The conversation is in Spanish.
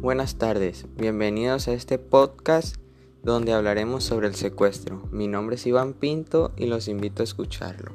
Buenas tardes, bienvenidos a este podcast donde hablaremos sobre el secuestro. Mi nombre es Iván Pinto y los invito a escucharlo.